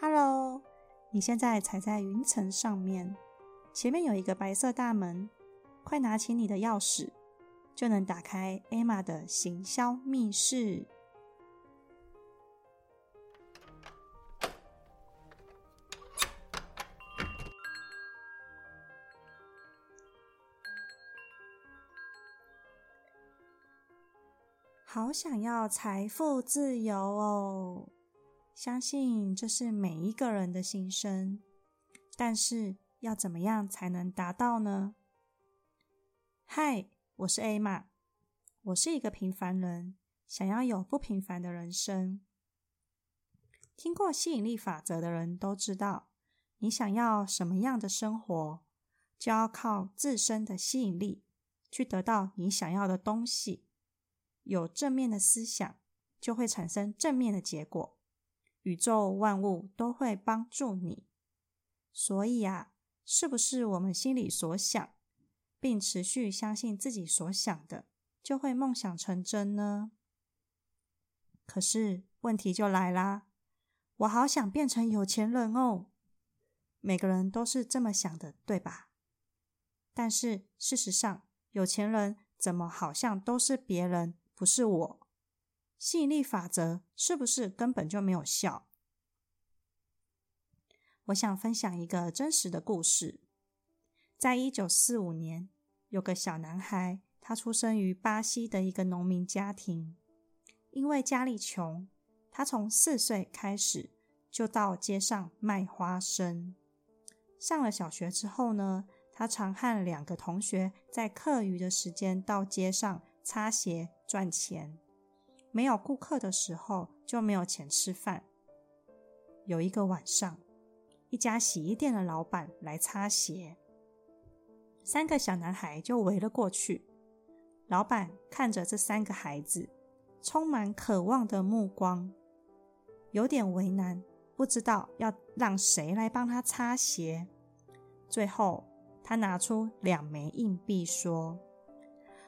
Hello，你现在踩在云层上面，前面有一个白色大门，快拿起你的钥匙，就能打开 Emma 的行销密室。好想要财富自由哦！相信这是每一个人的心声，但是要怎么样才能达到呢？嗨，我是 A 玛，我是一个平凡人，想要有不平凡的人生。听过吸引力法则的人都知道，你想要什么样的生活，就要靠自身的吸引力去得到你想要的东西。有正面的思想，就会产生正面的结果。宇宙万物都会帮助你，所以啊，是不是我们心里所想，并持续相信自己所想的，就会梦想成真呢？可是问题就来啦，我好想变成有钱人哦！每个人都是这么想的，对吧？但是事实上，有钱人怎么好像都是别人，不是我？吸引力法则是不是根本就没有效？我想分享一个真实的故事。在一九四五年，有个小男孩，他出生于巴西的一个农民家庭。因为家里穷，他从四岁开始就到街上卖花生。上了小学之后呢，他常和两个同学在课余的时间到街上擦鞋赚钱。没有顾客的时候，就没有钱吃饭。有一个晚上，一家洗衣店的老板来擦鞋，三个小男孩就围了过去。老板看着这三个孩子，充满渴望的目光，有点为难，不知道要让谁来帮他擦鞋。最后，他拿出两枚硬币，说：“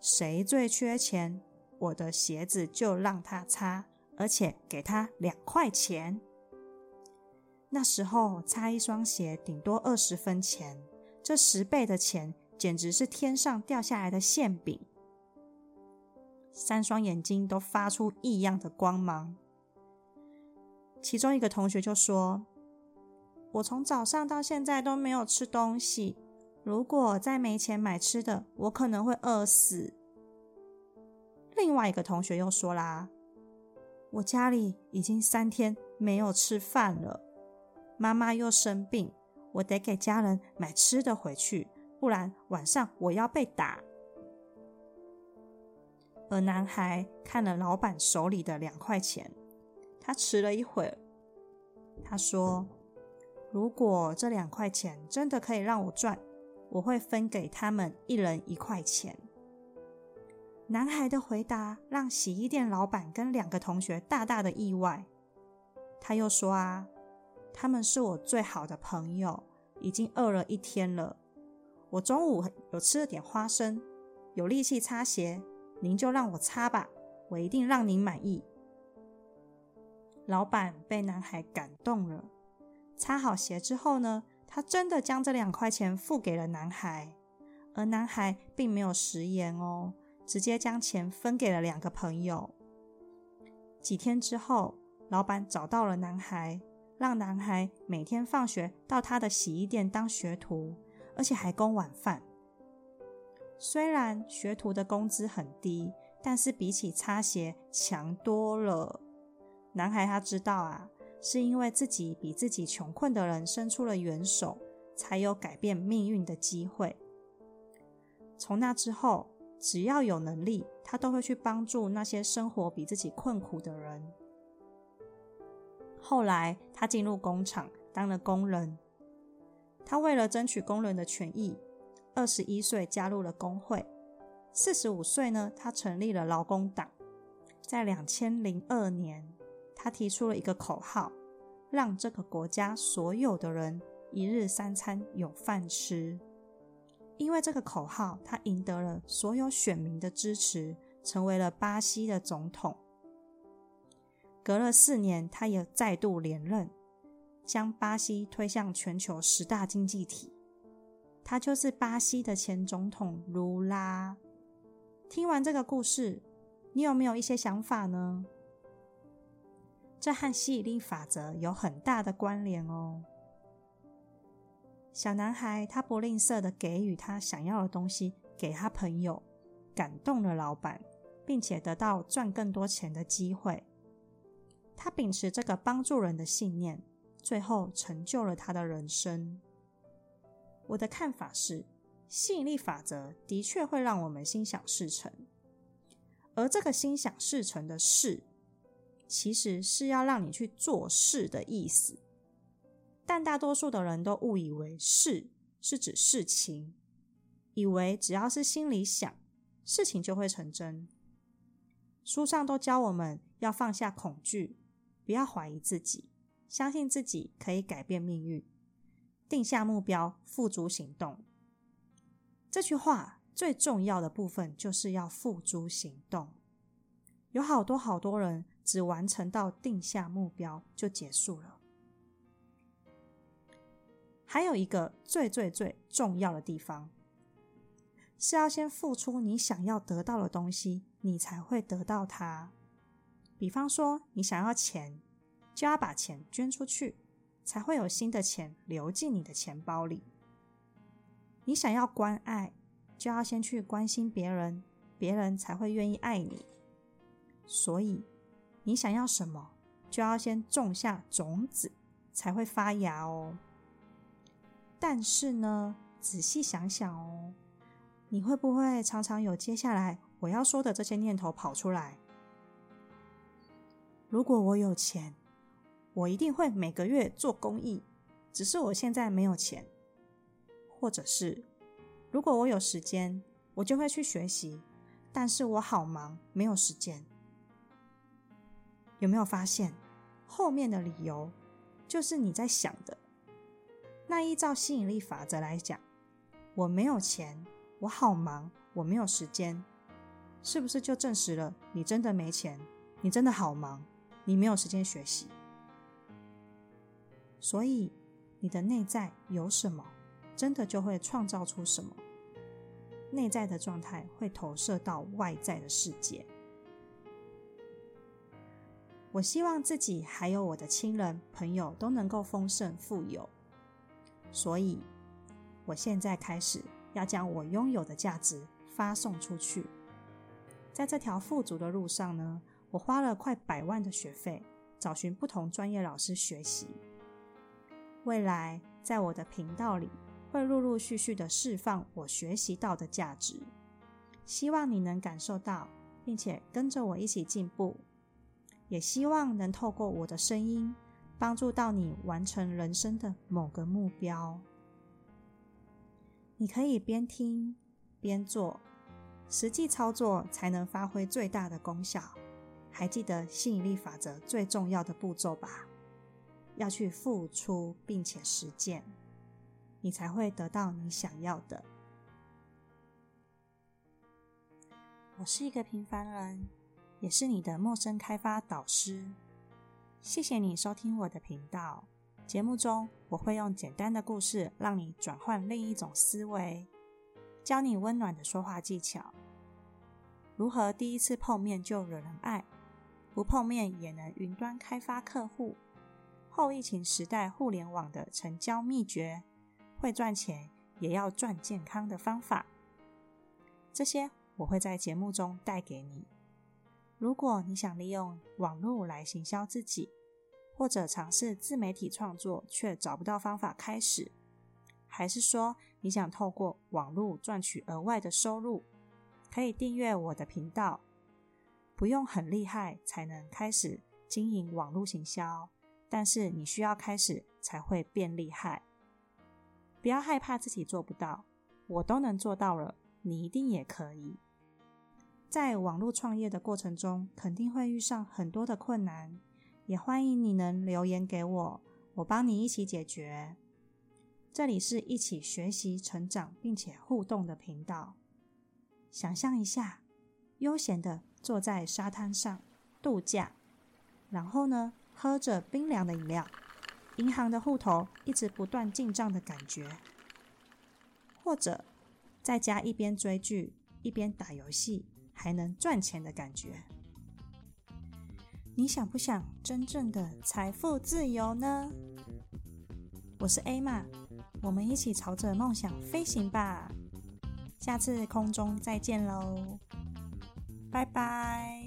谁最缺钱？”我的鞋子就让他擦，而且给他两块钱。那时候擦一双鞋顶多二十分钱，这十倍的钱简直是天上掉下来的馅饼。三双眼睛都发出异样的光芒。其中一个同学就说：“我从早上到现在都没有吃东西，如果再没钱买吃的，我可能会饿死。”另外一个同学又说啦：“我家里已经三天没有吃饭了，妈妈又生病，我得给家人买吃的回去，不然晚上我要被打。”而男孩看了老板手里的两块钱，他迟了一会儿，他说：“如果这两块钱真的可以让我赚，我会分给他们一人一块钱。”男孩的回答让洗衣店老板跟两个同学大大的意外。他又说：“啊，他们是我最好的朋友，已经饿了一天了。我中午有吃了点花生，有力气擦鞋，您就让我擦吧，我一定让您满意。”老板被男孩感动了。擦好鞋之后呢，他真的将这两块钱付给了男孩，而男孩并没有食言哦。直接将钱分给了两个朋友。几天之后，老板找到了男孩，让男孩每天放学到他的洗衣店当学徒，而且还供晚饭。虽然学徒的工资很低，但是比起擦鞋强多了。男孩他知道啊，是因为自己比自己穷困的人伸出了援手，才有改变命运的机会。从那之后。只要有能力，他都会去帮助那些生活比自己困苦的人。后来，他进入工厂当了工人。他为了争取工人的权益，二十一岁加入了工会。四十五岁呢，他成立了劳工党。在两千零二年，他提出了一个口号，让这个国家所有的人一日三餐有饭吃。因为这个口号，他赢得了所有选民的支持，成为了巴西的总统。隔了四年，他也再度连任。将巴西推向全球十大经济体。他就是巴西的前总统卢拉。听完这个故事，你有没有一些想法呢？这和吸引力法则有很大的关联哦。小男孩他不吝啬的给予他想要的东西给他朋友，感动了老板，并且得到赚更多钱的机会。他秉持这个帮助人的信念，最后成就了他的人生。我的看法是，吸引力法则的确会让我们心想事成，而这个心想事成的事，其实是要让你去做事的意思。但大多数的人都误以为事是指事情，以为只要是心里想，事情就会成真。书上都教我们要放下恐惧，不要怀疑自己，相信自己可以改变命运。定下目标，付诸行动。这句话最重要的部分就是要付诸行动。有好多好多人只完成到定下目标就结束了。还有一个最最最重要的地方，是要先付出你想要得到的东西，你才会得到它。比方说，你想要钱，就要把钱捐出去。才会有新的钱流进你的钱包里。你想要关爱，就要先去关心别人，别人才会愿意爱你。所以，你想要什么，就要先种下种子，才会发芽哦。但是呢，仔细想想哦，你会不会常常有接下来我要说的这些念头跑出来？如果我有钱。我一定会每个月做公益，只是我现在没有钱，或者是如果我有时间，我就会去学习，但是我好忙，没有时间。有没有发现后面的理由就是你在想的？那依照吸引力法则来讲，我没有钱，我好忙，我没有时间，是不是就证实了你真的没钱，你真的好忙，你没有时间学习？所以，你的内在有什么，真的就会创造出什么。内在的状态会投射到外在的世界。我希望自己还有我的亲人朋友都能够丰盛富有，所以，我现在开始要将我拥有的价值发送出去。在这条富足的路上呢，我花了快百万的学费，找寻不同专业老师学习。未来，在我的频道里会陆陆续续的释放我学习到的价值，希望你能感受到，并且跟着我一起进步。也希望能透过我的声音，帮助到你完成人生的某个目标。你可以边听边做，实际操作才能发挥最大的功效。还记得吸引力法则最重要的步骤吧？要去付出并且实践，你才会得到你想要的。我是一个平凡人，也是你的陌生开发导师。谢谢你收听我的频道。节目中我会用简单的故事让你转换另一种思维，教你温暖的说话技巧，如何第一次碰面就惹人爱，不碰面也能云端开发客户。后疫情时代，互联网的成交秘诀，会赚钱也要赚健康的方法，这些我会在节目中带给你。如果你想利用网络来行销自己，或者尝试自媒体创作却找不到方法开始，还是说你想透过网络赚取额外的收入，可以订阅我的频道，不用很厉害才能开始经营网络行销。但是你需要开始才会变厉害，不要害怕自己做不到，我都能做到了，你一定也可以。在网络创业的过程中，肯定会遇上很多的困难，也欢迎你能留言给我，我帮你一起解决。这里是一起学习、成长并且互动的频道。想象一下，悠闲的坐在沙滩上度假，然后呢？喝着冰凉的饮料，银行的户头一直不断进账的感觉，或者在家一边追剧一边打游戏还能赚钱的感觉。你想不想真正的财富自由呢？我是 A 玛，我们一起朝着梦想飞行吧！下次空中再见喽，拜拜。